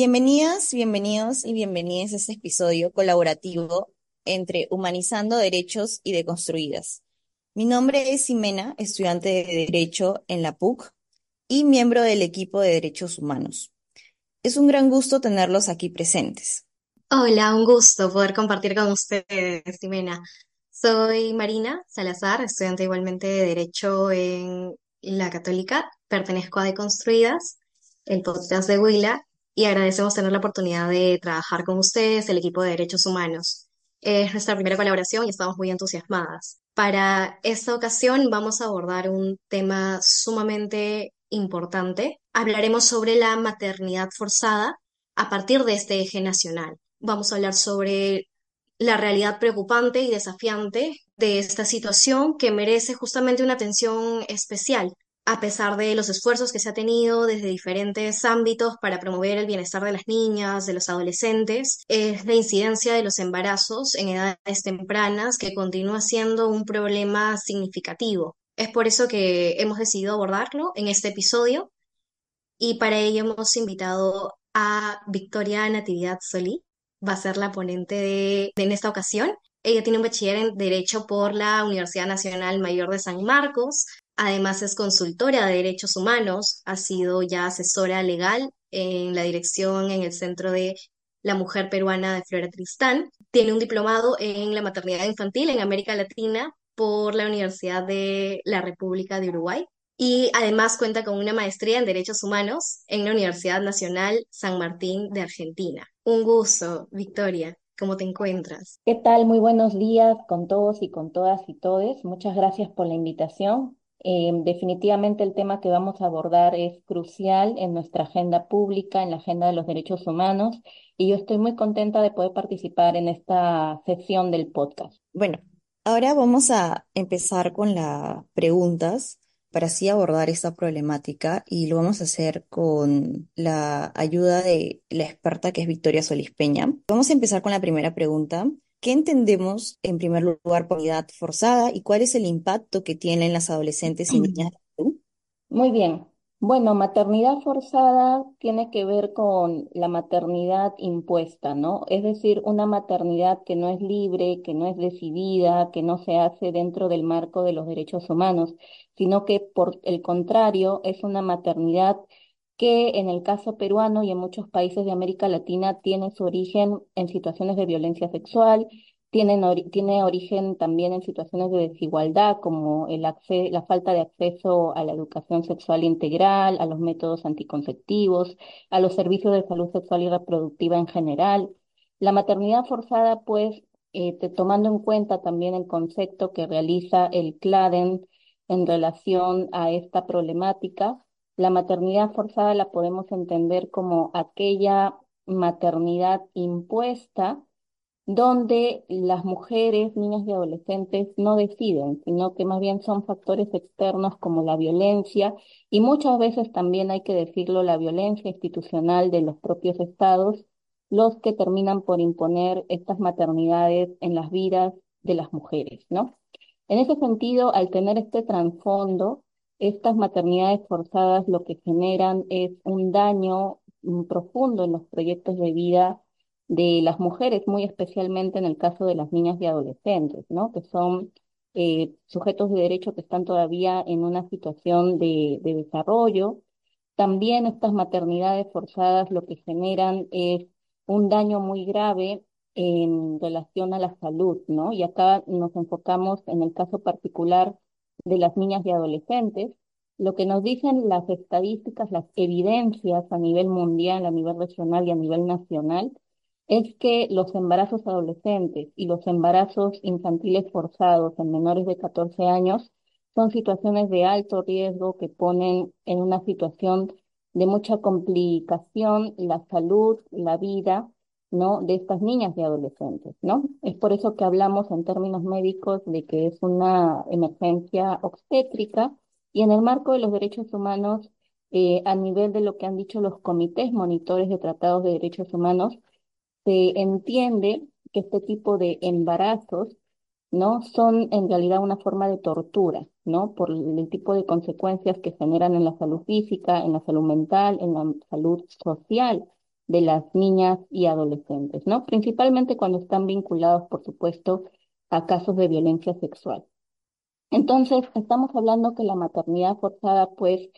Bienvenidas, bienvenidos y bienvenidas a este episodio colaborativo entre Humanizando Derechos y Deconstruidas. Mi nombre es Ximena, estudiante de Derecho en la PUC y miembro del equipo de Derechos Humanos. Es un gran gusto tenerlos aquí presentes. Hola, un gusto poder compartir con ustedes, Ximena. Soy Marina Salazar, estudiante igualmente de Derecho en la Católica. Pertenezco a Deconstruidas, el podcast de Huila, y agradecemos tener la oportunidad de trabajar con ustedes, el equipo de Derechos Humanos. Es nuestra primera colaboración y estamos muy entusiasmadas. Para esta ocasión vamos a abordar un tema sumamente importante. Hablaremos sobre la maternidad forzada a partir de este eje nacional. Vamos a hablar sobre la realidad preocupante y desafiante de esta situación que merece justamente una atención especial a pesar de los esfuerzos que se ha tenido desde diferentes ámbitos para promover el bienestar de las niñas, de los adolescentes, es la incidencia de los embarazos en edades tempranas que continúa siendo un problema significativo. Es por eso que hemos decidido abordarlo en este episodio y para ello hemos invitado a Victoria Natividad Solí, va a ser la ponente en esta ocasión. Ella tiene un bachiller en Derecho por la Universidad Nacional Mayor de San Marcos, Además es consultora de derechos humanos, ha sido ya asesora legal en la dirección en el Centro de la Mujer Peruana de Flora Tristán. Tiene un diplomado en la maternidad infantil en América Latina por la Universidad de la República de Uruguay. Y además cuenta con una maestría en Derechos Humanos en la Universidad Nacional San Martín de Argentina. Un gusto, Victoria. ¿Cómo te encuentras? ¿Qué tal? Muy buenos días con todos y con todas y todes. Muchas gracias por la invitación. Eh, definitivamente el tema que vamos a abordar es crucial en nuestra agenda pública, en la agenda de los derechos humanos, y yo estoy muy contenta de poder participar en esta sesión del podcast. Bueno, ahora vamos a empezar con las preguntas para así abordar esta problemática y lo vamos a hacer con la ayuda de la experta que es Victoria Solís Peña. Vamos a empezar con la primera pregunta ¿Qué entendemos en primer lugar por edad forzada y cuál es el impacto que tienen las adolescentes y niñas? Muy bien. Bueno, maternidad forzada tiene que ver con la maternidad impuesta, ¿no? Es decir, una maternidad que no es libre, que no es decidida, que no se hace dentro del marco de los derechos humanos, sino que por el contrario es una maternidad que en el caso peruano y en muchos países de América Latina tiene su origen en situaciones de violencia sexual, tiene origen también en situaciones de desigualdad, como el la falta de acceso a la educación sexual integral, a los métodos anticonceptivos, a los servicios de salud sexual y reproductiva en general. La maternidad forzada, pues, eh, tomando en cuenta también el concepto que realiza el CLADEN en relación a esta problemática, la maternidad forzada la podemos entender como aquella maternidad impuesta donde las mujeres, niñas y adolescentes no deciden, sino que más bien son factores externos como la violencia y muchas veces también hay que decirlo, la violencia institucional de los propios estados, los que terminan por imponer estas maternidades en las vidas de las mujeres, ¿no? En ese sentido, al tener este trasfondo, estas maternidades forzadas lo que generan es un daño profundo en los proyectos de vida de las mujeres, muy especialmente en el caso de las niñas y adolescentes, ¿no? Que son eh, sujetos de derecho que están todavía en una situación de desarrollo. También estas maternidades forzadas lo que generan es un daño muy grave en relación a la salud, ¿no? Y acá nos enfocamos en el caso particular de las niñas y adolescentes, lo que nos dicen las estadísticas, las evidencias a nivel mundial, a nivel regional y a nivel nacional, es que los embarazos adolescentes y los embarazos infantiles forzados en menores de 14 años son situaciones de alto riesgo que ponen en una situación de mucha complicación la salud, la vida ¿no? de estas niñas y adolescentes, ¿no? Es por eso que hablamos en términos médicos de que es una emergencia obstétrica y en el marco de los derechos humanos, eh, a nivel de lo que han dicho los comités monitores de tratados de derechos humanos, se entiende que este tipo de embarazos ¿no? Son en realidad una forma de tortura, ¿no? Por el tipo de consecuencias que generan en la salud física, en la salud mental, en la salud social de las niñas y adolescentes, ¿no? Principalmente cuando están vinculados, por supuesto, a casos de violencia sexual. Entonces, estamos hablando que la maternidad forzada, pues,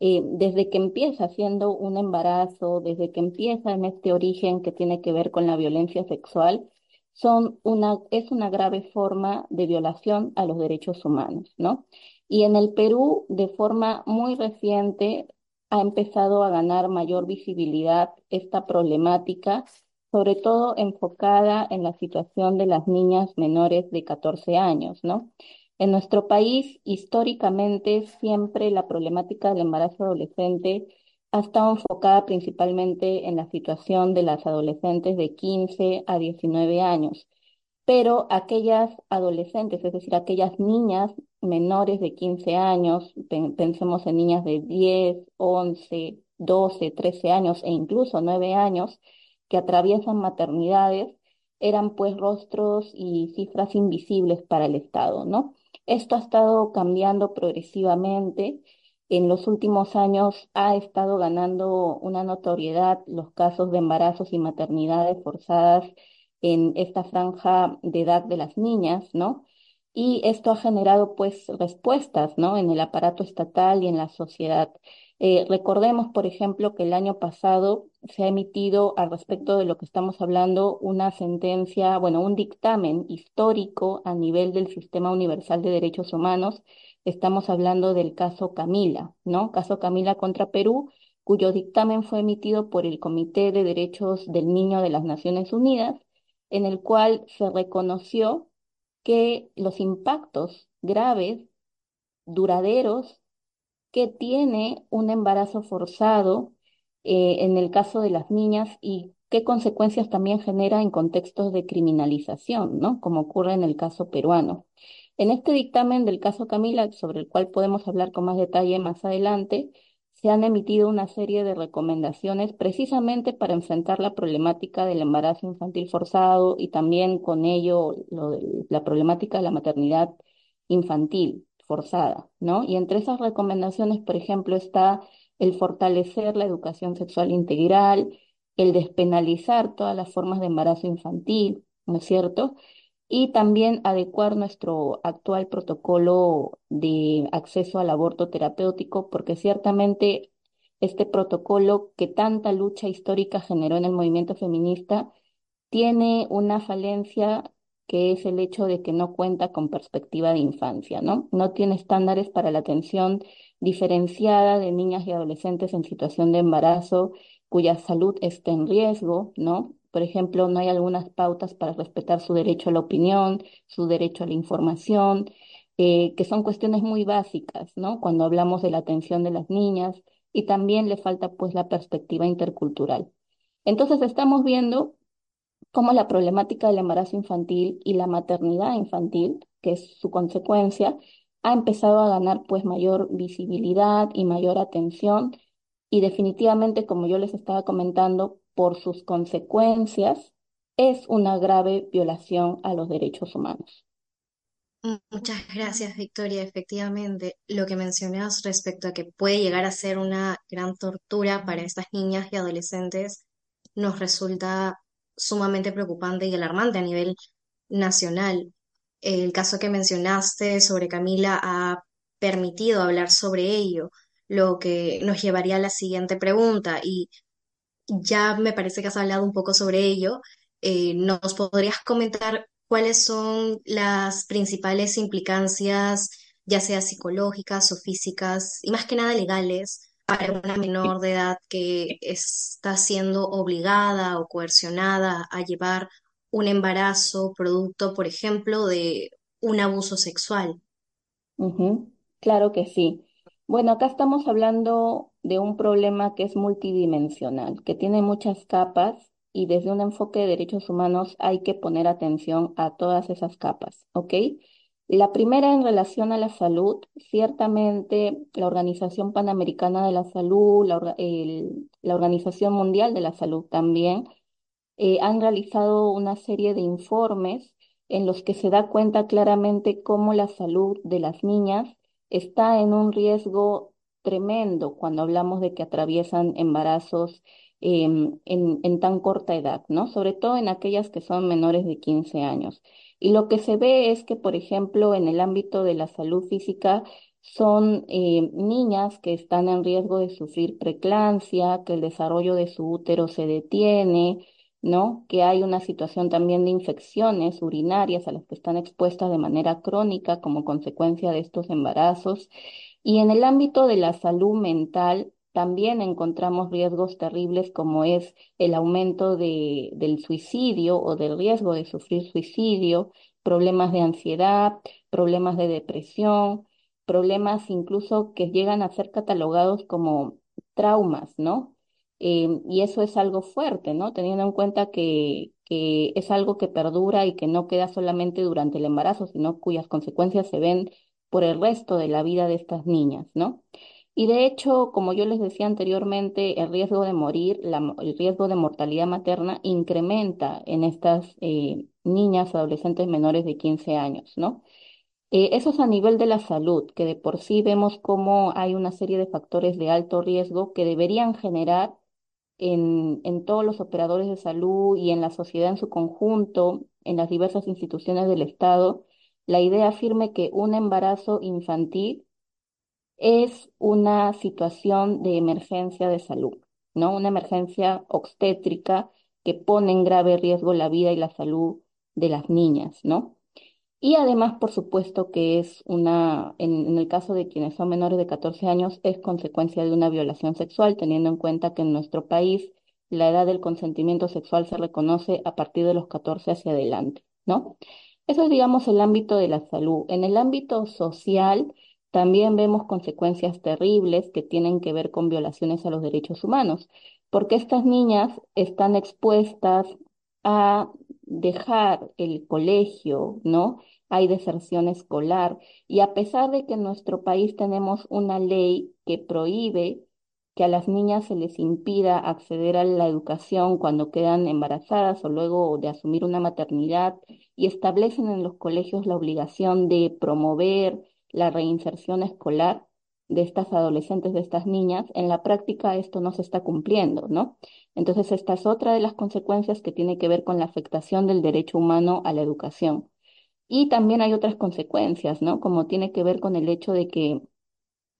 eh, desde que empieza siendo un embarazo, desde que empieza en este origen que tiene que ver con la violencia sexual, son una, es una grave forma de violación a los derechos humanos, ¿no? Y en el Perú, de forma muy reciente, ha empezado a ganar mayor visibilidad esta problemática, sobre todo enfocada en la situación de las niñas menores de 14 años, ¿no? En nuestro país, históricamente, siempre la problemática del embarazo adolescente ha estado enfocada principalmente en la situación de las adolescentes de 15 a 19 años, pero aquellas adolescentes, es decir, aquellas niñas menores de 15 años, pensemos en niñas de 10, 11, 12, 13 años e incluso 9 años, que atraviesan maternidades, eran pues rostros y cifras invisibles para el Estado, ¿no? Esto ha estado cambiando progresivamente. En los últimos años ha estado ganando una notoriedad los casos de embarazos y maternidades forzadas en esta franja de edad de las niñas, ¿no? Y esto ha generado pues respuestas, ¿no? En el aparato estatal y en la sociedad. Eh, recordemos, por ejemplo, que el año pasado se ha emitido al respecto de lo que estamos hablando una sentencia, bueno, un dictamen histórico a nivel del Sistema Universal de Derechos Humanos. Estamos hablando del caso Camila, ¿no? Caso Camila contra Perú, cuyo dictamen fue emitido por el Comité de Derechos del Niño de las Naciones Unidas, en el cual se reconoció que los impactos graves, duraderos, que tiene un embarazo forzado eh, en el caso de las niñas y qué consecuencias también genera en contextos de criminalización, ¿no? Como ocurre en el caso peruano. En este dictamen del caso Camila, sobre el cual podemos hablar con más detalle más adelante, se han emitido una serie de recomendaciones precisamente para enfrentar la problemática del embarazo infantil forzado y también con ello la problemática de la maternidad infantil forzada, ¿no? Y entre esas recomendaciones, por ejemplo, está el fortalecer la educación sexual integral, el despenalizar todas las formas de embarazo infantil, ¿no es cierto? Y también adecuar nuestro actual protocolo de acceso al aborto terapéutico, porque ciertamente este protocolo que tanta lucha histórica generó en el movimiento feminista tiene una falencia que es el hecho de que no cuenta con perspectiva de infancia, ¿no? No tiene estándares para la atención diferenciada de niñas y adolescentes en situación de embarazo cuya salud esté en riesgo, ¿no? Por ejemplo, no hay algunas pautas para respetar su derecho a la opinión, su derecho a la información, eh, que son cuestiones muy básicas, ¿no? Cuando hablamos de la atención de las niñas y también le falta pues la perspectiva intercultural. Entonces estamos viendo cómo la problemática del embarazo infantil y la maternidad infantil, que es su consecuencia, ha empezado a ganar pues mayor visibilidad y mayor atención y definitivamente, como yo les estaba comentando, por sus consecuencias, es una grave violación a los derechos humanos. Muchas gracias, Victoria. Efectivamente, lo que mencionas respecto a que puede llegar a ser una gran tortura para estas niñas y adolescentes nos resulta sumamente preocupante y alarmante a nivel nacional. El caso que mencionaste sobre Camila ha permitido hablar sobre ello, lo que nos llevaría a la siguiente pregunta y ya me parece que has hablado un poco sobre ello. Eh, ¿nos podrías comentar cuáles son las principales implicancias, ya sea psicológicas o físicas, y más que nada legales, para una menor de edad que está siendo obligada o coercionada a llevar un embarazo producto, por ejemplo, de un abuso sexual. Claro que sí. Bueno, acá estamos hablando de un problema que es multidimensional, que tiene muchas capas y desde un enfoque de derechos humanos hay que poner atención a todas esas capas, ¿ok? La primera en relación a la salud, ciertamente la Organización Panamericana de la Salud, la, Organización Mundial de la Salud también, eh, han realizado una serie de informes en los que se da cuenta claramente cómo la salud de las niñas está en un riesgo tremendo cuando hablamos de que atraviesan embarazos em, en, en tan corta edad, ¿no? Sobre todo en aquellas que son menores de 15 años. Y lo que se ve es que, por ejemplo, en el ámbito de la salud física, son eh, niñas que están en riesgo de sufrir preeclampsia, que el desarrollo de su útero se detiene, ¿no? Que hay una situación también de infecciones urinarias a las que están expuestas de manera crónica como consecuencia de estos embarazos. Y en el ámbito de la salud mental, también encontramos riesgos terribles como es el aumento de, del suicidio o del riesgo de sufrir suicidio, problemas de ansiedad, problemas de depresión, problemas incluso que llegan a ser catalogados como traumas, ¿no? Eh, y eso es algo fuerte, ¿no? Teniendo en cuenta que, que es algo que perdura y que no queda solamente durante el embarazo, sino cuyas consecuencias se ven por el resto de la vida de estas niñas, ¿no? Y de hecho, como yo les decía anteriormente, el riesgo de morir, el riesgo de mortalidad materna incrementa en estas eh, niñas, adolescentes menores de 15 años, ¿no? Eh, eso es a nivel de la salud, que de por sí vemos cómo hay una serie de factores de alto riesgo que deberían generar en, en todos los operadores de salud y en la sociedad en su conjunto, en las diversas instituciones del Estado, la idea firme que un embarazo infantil es una situación de emergencia de salud, ¿no? Una emergencia obstétrica que pone en grave riesgo la vida y la salud de las niñas, ¿no? Y además, por supuesto, que es una, en, el caso de quienes son menores de 14 años, es consecuencia de una violación sexual, teniendo en cuenta que en nuestro país la edad del consentimiento sexual se reconoce a partir de los 14 hacia adelante, ¿no? Eso es, digamos, el ámbito de la salud. En el ámbito social, también vemos consecuencias terribles que tienen que ver con violaciones a los derechos humanos, porque estas niñas están expuestas a dejar el colegio, ¿no? Hay deserción escolar y a pesar de que en nuestro país tenemos una ley que prohíbe que a las niñas se les impida acceder a la educación cuando quedan embarazadas o luego de asumir una maternidad y establecen en los colegios la obligación de promover la reinserción escolar de estas adolescentes, de estas niñas, en la práctica esto no se está cumpliendo, ¿no? Entonces, esta es otra de las consecuencias que tiene que ver con la afectación del derecho humano a la educación. Y también hay otras consecuencias, ¿no? Como tiene que ver con el hecho de que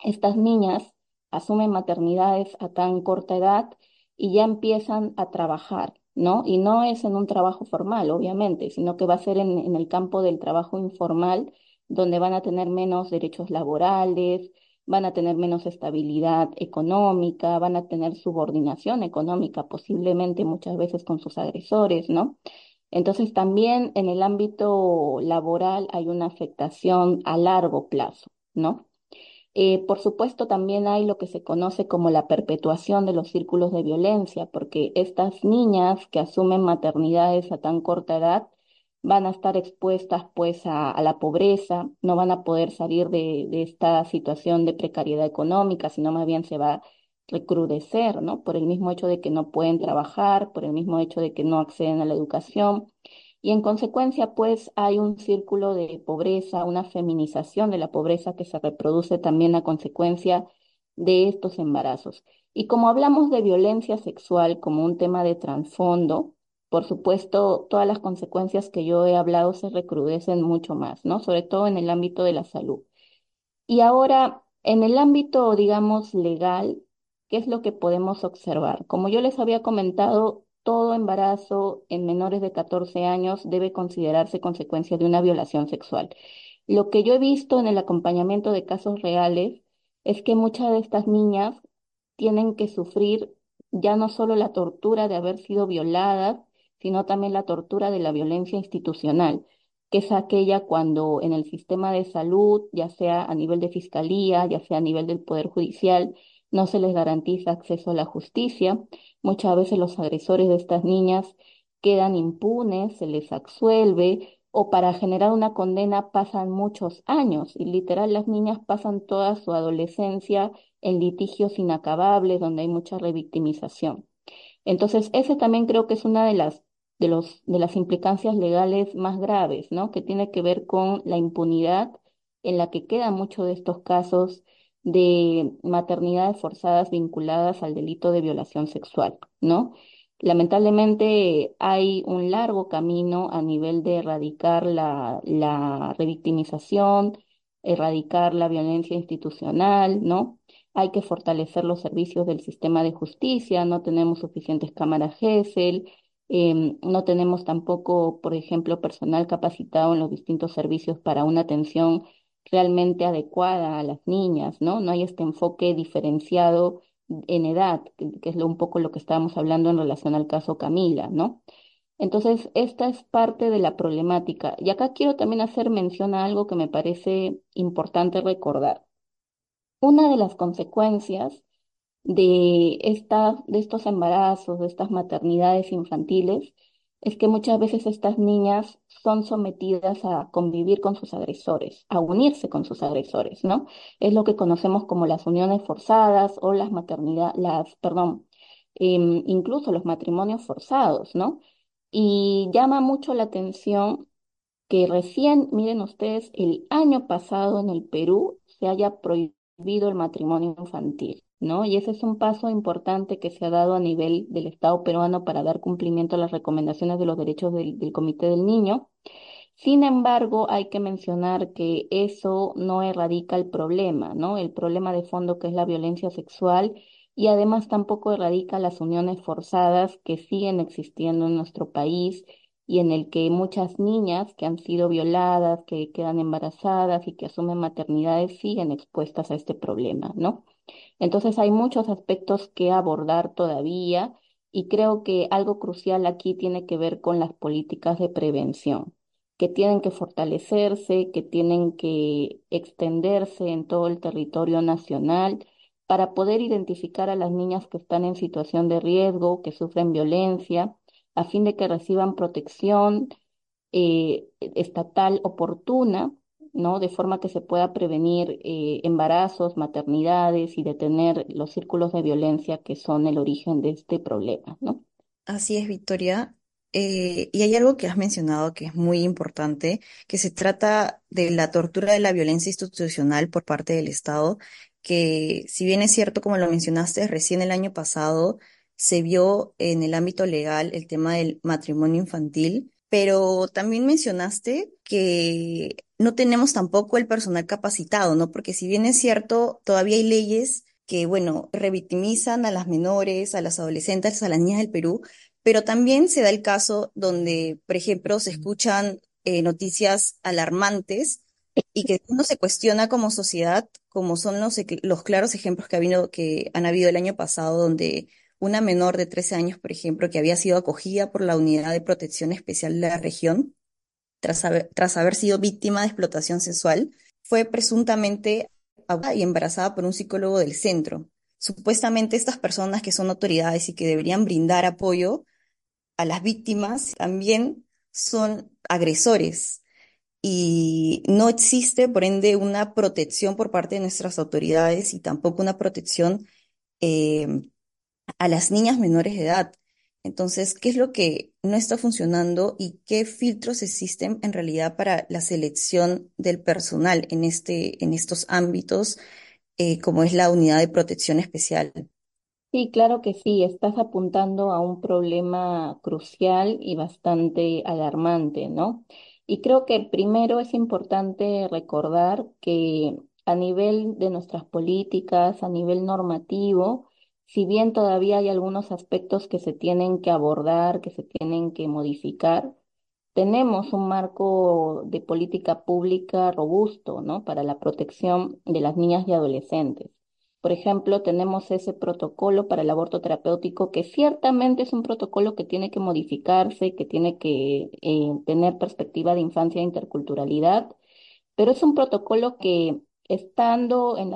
estas niñas asumen maternidades a tan corta edad y ya empiezan a trabajar, ¿no? Y no es en un trabajo formal, obviamente, sino que va a ser en, en el campo del trabajo informal donde van a tener menos derechos laborales, van a tener menos estabilidad económica, van a tener subordinación económica, posiblemente muchas veces con sus agresores, ¿no? Entonces también en el ámbito laboral hay una afectación a largo plazo, ¿no? Eh, por supuesto, también hay lo que se conoce como la perpetuación de los círculos de violencia, porque estas niñas que asumen maternidades a tan corta edad van a estar expuestas pues a, la pobreza, no van a poder salir de, de, esta situación de precariedad económica, sino más bien se va a recrudecer, ¿no? Por el mismo hecho de que no pueden trabajar, por el mismo hecho de que no acceden a la educación. Y en consecuencia, pues hay un círculo de pobreza, una feminización de la pobreza que se reproduce también a consecuencia de estos embarazos. Y como hablamos de violencia sexual como un tema de trasfondo, por supuesto, todas las consecuencias que yo he hablado se recrudecen mucho más, ¿no? Sobre todo en el ámbito de la salud. Y ahora, en el ámbito, digamos, legal, ¿qué es lo que podemos observar? Como yo les había comentado, todo embarazo en menores de 14 años debe considerarse consecuencia de una violación sexual. Lo que yo he visto en el acompañamiento de casos reales es que muchas de estas niñas tienen que sufrir ya no solo la tortura de haber sido violadas, sino también la tortura de la violencia institucional, que es aquella cuando en el sistema de salud, ya sea a nivel de fiscalía, ya sea a nivel del Poder Judicial, no se les garantiza acceso a la justicia. Muchas veces los agresores de estas niñas quedan impunes, se les absuelve o para generar una condena pasan muchos años y literal las niñas pasan toda su adolescencia en litigios inacabables donde hay mucha revictimización. Entonces, ese también creo que es una de las de, los, de las implicancias legales más graves, ¿no? Que tiene que ver con la impunidad en la que quedan muchos de estos casos de maternidades forzadas vinculadas al delito de violación sexual, ¿no? Lamentablemente hay un largo camino a nivel de erradicar la, la revictimización, erradicar la violencia institucional, ¿no? Hay que fortalecer los servicios del sistema de justicia, no tenemos suficientes cámaras GESEL, em, no tenemos tampoco, por ejemplo, personal capacitado en los distintos servicios para una atención realmente adecuada a las niñas, ¿no? No hay este enfoque diferenciado en edad, que, es lo, un poco lo que estábamos hablando en relación al caso Camila, ¿no? Entonces, esta es parte de la problemática. Y acá quiero también hacer mención a algo que me parece importante recordar. Una de las consecuencias de, esta, de estos embarazos, de estas maternidades infantiles, es que muchas veces estas niñas son sometidas a convivir con sus agresores, a unirse con sus agresores, ¿no? Es lo que conocemos como las uniones forzadas o las maternidades, las, perdón, em, incluso los matrimonios forzados, ¿no? Y llama mucho la atención que recién, miren ustedes, el año pasado en el Perú se haya prohibido el matrimonio infantil. ¿No? Y ese es un paso importante que se ha dado a nivel del Estado peruano para dar cumplimiento a las recomendaciones de los derechos del, del Comité del Niño. Sin embargo, hay que mencionar que eso no erradica el problema, ¿no? El problema de fondo que es la violencia sexual y además tampoco erradica las uniones forzadas que siguen existiendo en nuestro país y en el que muchas niñas que han sido violadas, que quedan embarazadas y que asumen maternidades siguen expuestas a este problema, ¿no? Entonces hay muchos aspectos que abordar todavía y creo que algo crucial aquí tiene que ver con las políticas de prevención, que tienen que fortalecerse, que tienen que extenderse en todo el territorio nacional para poder identificar a las niñas que están en situación de riesgo, que sufren violencia, a fin de que reciban protección eh, estatal oportuna ¿no? De forma que se pueda prevenir eh, embarazos, maternidades y detener los círculos de violencia que son el origen de este problema, ¿no? Así es, Victoria. Eh, y hay algo que has mencionado que es muy importante, que se trata de la tortura de la violencia institucional por parte del Estado, que si bien es cierto, como lo mencionaste, recién el año pasado se vio en el ámbito legal el tema del matrimonio infantil, pero también mencionaste que no tenemos tampoco el personal capacitado, ¿no? Porque si bien es cierto, todavía hay leyes que, bueno, revictimizan a las menores, a las adolescentes, a las niñas del Perú, pero también se da el caso donde, por ejemplo, se escuchan eh, noticias alarmantes y que uno se cuestiona como sociedad, como son los, los claros ejemplos que, ha habido, que han habido el año pasado, donde una menor de 13 años, por ejemplo, que había sido acogida por la Unidad de Protección Especial de la región, tras haber, tras haber sido víctima de explotación sexual, fue presuntamente y embarazada por un psicólogo del centro. Supuestamente estas personas que son autoridades y que deberían brindar apoyo a las víctimas también son agresores y no existe, por ende, una protección por parte de nuestras autoridades y tampoco una protección eh, a las niñas menores de edad. Entonces, ¿qué es lo que no está funcionando y qué filtros existen en realidad para la selección del personal en, este, en estos ámbitos, eh, como es la unidad de protección especial? Sí, claro que sí, estás apuntando a un problema crucial y bastante alarmante, ¿no? Y creo que primero es importante recordar que a nivel de nuestras políticas, a nivel normativo, si bien todavía hay algunos aspectos que se tienen que abordar, que se tienen que modificar, tenemos un marco de política pública robusto, ¿no? Para la protección de las niñas y adolescentes. Por ejemplo, tenemos ese protocolo para el aborto terapéutico que ciertamente es un protocolo que tiene que modificarse, que tiene que eh, tener perspectiva de infancia e interculturalidad, pero es un protocolo que estando en,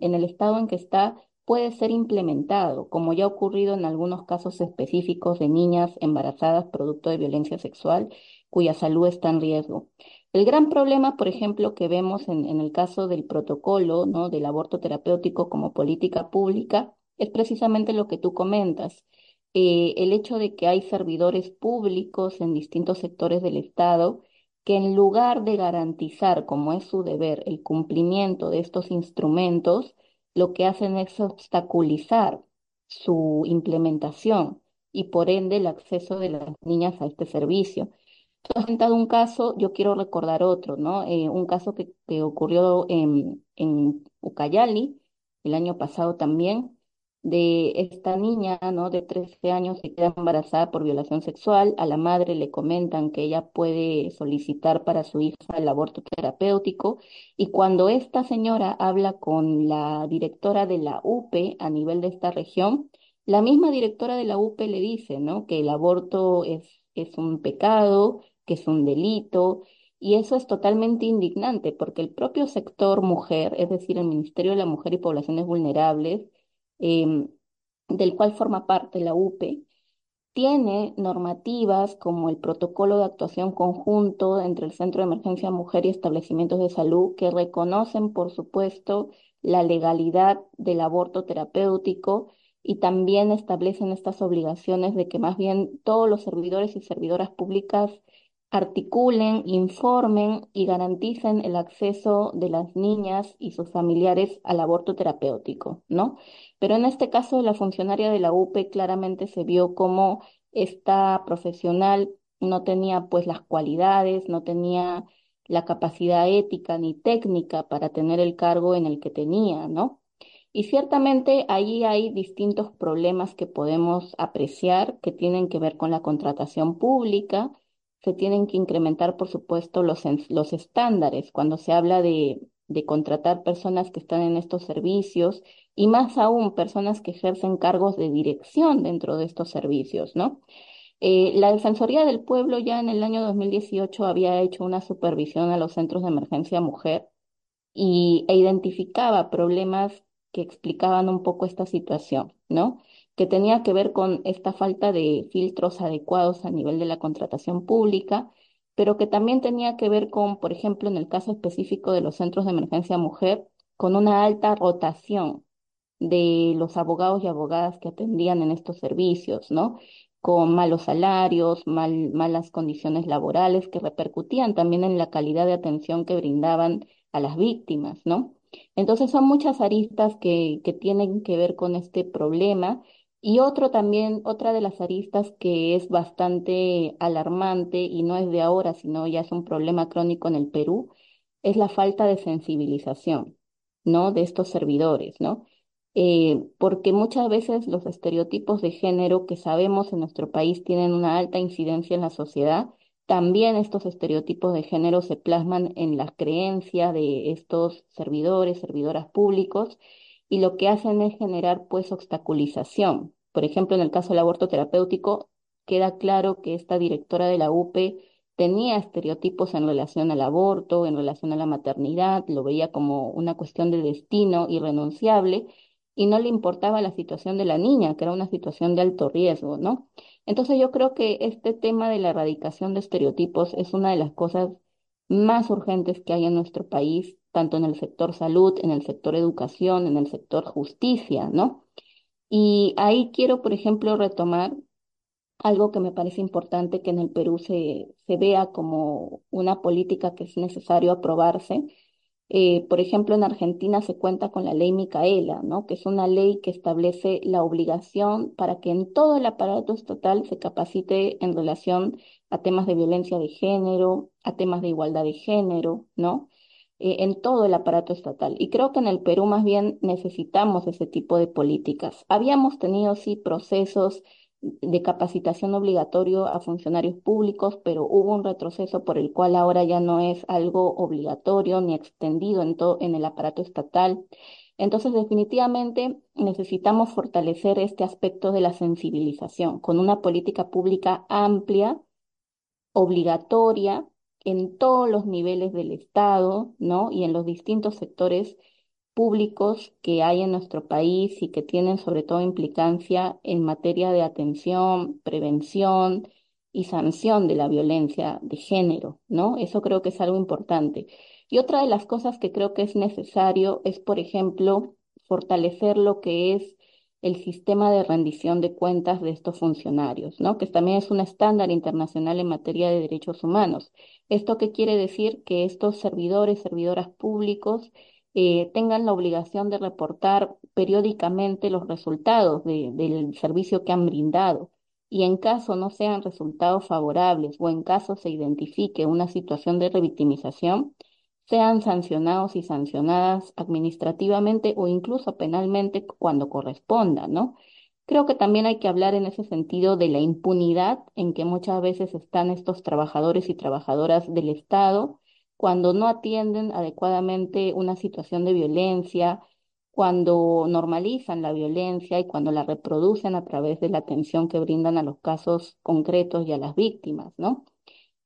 en el estado en que está, puede ser implementado, como ya ha ocurrido en algunos casos específicos de niñas embarazadas producto de violencia sexual cuya salud está en riesgo. El gran problema, por ejemplo, que vemos en, el caso del protocolo ¿no? del aborto terapéutico como política pública es precisamente lo que tú comentas. Eh, el hecho de que hay servidores públicos en distintos sectores del Estado que en lugar de garantizar, como es su deber, el cumplimiento de estos instrumentos, lo que hacen es obstaculizar su implementación y por ende el acceso de las niñas a este servicio. Tú has comentado un caso, yo quiero recordar otro, ¿no? Eh, un caso que, que ocurrió en, en Ucayali el año pasado también, de esta niña, ¿no? De 13 años que queda embarazada por violación sexual. A la madre le comentan que ella puede solicitar para su hija el aborto terapéutico. Y cuando esta señora habla con la directora de la UPE a nivel de esta región, la misma directora de la UPE le dice, ¿no? Que el aborto es, es un pecado, que es un delito. Y eso es totalmente indignante porque el propio sector mujer, es decir, el Ministerio de la Mujer y Poblaciones Vulnerables, Em, del cual forma parte la UPE, tiene normativas como el protocolo de actuación conjunto entre el Centro de Emergencia Mujer y establecimientos de salud que reconocen, por supuesto, la legalidad del aborto terapéutico y también establecen estas obligaciones de que más bien todos los servidores y servidoras públicas articulen, informen y garanticen el acceso de las niñas y sus familiares al aborto terapéutico, ¿no? Pero en este caso, la funcionaria de la UPE claramente se vio como esta profesional no tenía pues las cualidades, no tenía la capacidad ética ni técnica para tener el cargo en el que tenía, ¿no? Y ciertamente ahí hay distintos problemas que podemos apreciar que tienen que ver con la contratación pública, se tienen que incrementar, por supuesto, los, los estándares cuando se habla de, de contratar personas que están en estos servicios y más aún personas que ejercen cargos de dirección dentro de estos servicios, ¿no? Eh, la Defensoría del Pueblo ya en el año 2018 había hecho una supervisión a los centros de emergencia mujer y, e identificaba problemas que explicaban un poco esta situación, ¿no? Que tenía que ver con esta falta de filtros adecuados a nivel de la contratación pública, pero que también tenía que ver con, por ejemplo, en el caso específico de los centros de emergencia mujer, con una alta rotación de los abogados y abogadas que atendían en estos servicios, ¿no? Con malos salarios, mal, malas condiciones laborales que repercutían también en la calidad de atención que brindaban a las víctimas, ¿no? Entonces son muchas aristas que, que tienen que ver con este problema y otro también, otra de las aristas que es bastante alarmante y no es de ahora, sino ya es un problema crónico en el Perú, es la falta de sensibilización, ¿no? De estos servidores, ¿no? Eh, porque muchas veces los estereotipos de género que sabemos en nuestro país tienen una alta incidencia en la sociedad, también estos estereotipos de género se plasman en las creencias de estos servidores, servidoras públicos, y lo que hacen es generar pues obstaculización. Por ejemplo, en el caso del aborto terapéutico, queda claro que esta directora de la UPE tenía estereotipos en relación al aborto, en relación a la maternidad, lo veía como una cuestión de destino irrenunciable y no le importaba la situación de la niña, que era una situación de alto riesgo, ¿no? Entonces yo creo que este tema de la erradicación de estereotipos es una de las cosas más urgentes que hay en nuestro país tanto en el sector salud, en el sector educación, en el sector justicia, ¿no? Y ahí quiero, por ejemplo, retomar algo que me parece importante que en el Perú se, se vea como una política que es necesario aprobarse. Eh, por ejemplo, en Argentina se cuenta con la ley Micaela, ¿no? que es una ley que establece la obligación para que en todo el aparato estatal se capacite en relación a temas de violencia de género, a temas de igualdad de género, ¿no? Eh, en todo el aparato estatal. Y creo que en el Perú más bien necesitamos ese tipo de políticas. Habíamos tenido, sí, procesos de capacitación obligatorio a funcionarios públicos, pero hubo un retroceso por el cual ahora ya no es algo obligatorio ni extendido en, todo, en el aparato estatal. Entonces, definitivamente necesitamos fortalecer este aspecto de la sensibilización con una política pública amplia, obligatoria, en todos los niveles del Estado, ¿no? Y en los distintos sectores públicos que hay en nuestro país y que tienen sobre todo implicancia en materia de atención, prevención y sanción de la violencia de género, ¿no? Eso creo que es algo importante. Y otra de las cosas que creo que es necesario es, por ejemplo, fortalecer lo que es el sistema de rendición de cuentas de estos funcionarios, ¿no? Que también es un estándar internacional en materia de derechos humanos. ¿Esto qué quiere decir? Que estos servidores, servidoras públicos, eh, tengan la obligación de reportar periódicamente los resultados del servicio que han brindado y en caso no sean resultados favorables o en caso se identifique una situación de revictimización, sean sancionados y sancionadas administrativamente o incluso penalmente cuando corresponda, ¿no? Creo que también hay que hablar en ese sentido de la impunidad en que muchas veces están estos trabajadores y trabajadoras del Estado cuando no atienden adecuadamente una situación de violencia, cuando normalizan la violencia y cuando la reproducen a través de la atención que brindan a los casos concretos y a las víctimas, ¿no?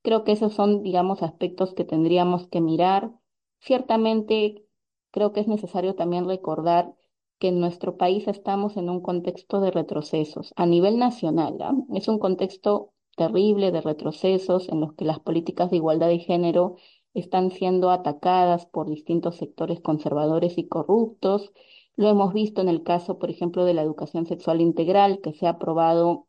Creo que esos son, digamos, aspectos que tendríamos que mirar. Ciertamente, creo que es necesario también recordar que en nuestro país estamos en un contexto de retrocesos a nivel nacional. ¿ah? Es un contexto terrible de retrocesos en los que las políticas de igualdad de género están siendo atacadas por distintos sectores conservadores y corruptos. Lo hemos visto en el caso, por ejemplo, de la educación sexual integral que se ha aprobado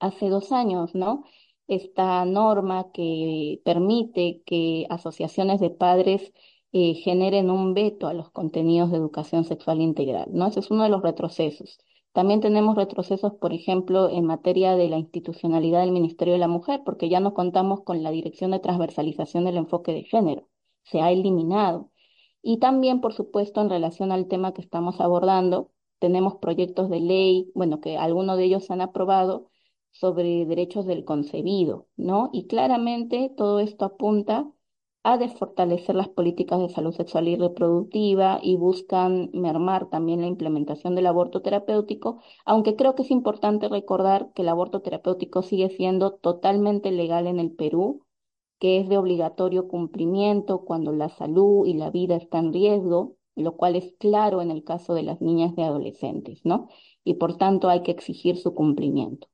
hace dos años, ¿no? Esta norma que permite que asociaciones de padres eh, generen un veto a los contenidos de educación sexual integral, ¿no? Ese es uno de los retrocesos. También tenemos retrocesos, por ejemplo, en materia de la institucionalidad del Ministerio de la Mujer, porque ya no contamos con la Dirección de Transversalización del Enfoque de Género, se ha eliminado. Y también, por supuesto, en relación al tema que estamos abordando, tenemos proyectos de ley, bueno, que algunos de ellos se han aprobado, sobre derechos del concebido, ¿no? Y claramente todo esto apunta a desfortalecer las políticas de salud sexual y reproductiva y buscan mermar también la implementación del aborto terapéutico, aunque creo que es importante recordar que el aborto terapéutico sigue siendo totalmente legal en el Perú, que es de obligatorio cumplimiento cuando la salud y la vida están en riesgo, lo cual es claro en el caso de las niñas y adolescentes, ¿no? Y por tanto hay que exigir su cumplimiento.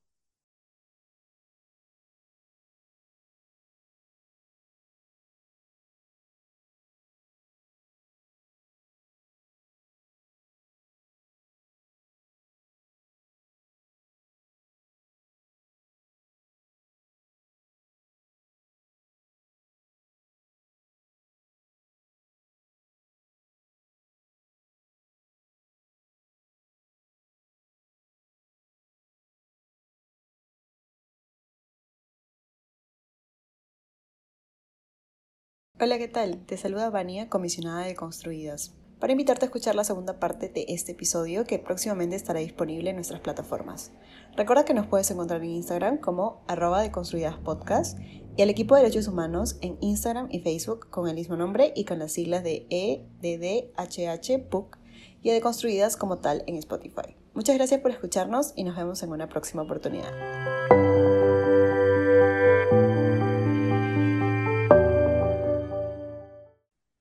Hola, ¿qué tal? Te saluda Vania, comisionada de Construidas, para invitarte a escuchar la segunda parte de este episodio que próximamente estará disponible en nuestras plataformas. Recuerda que nos puedes encontrar en Instagram como arroba de Construidas Podcast y al equipo de derechos humanos en Instagram y Facebook con el mismo nombre y con las siglas de EDDHH PUC y de Construidas como tal en Spotify. Muchas gracias por escucharnos y nos vemos en una próxima oportunidad.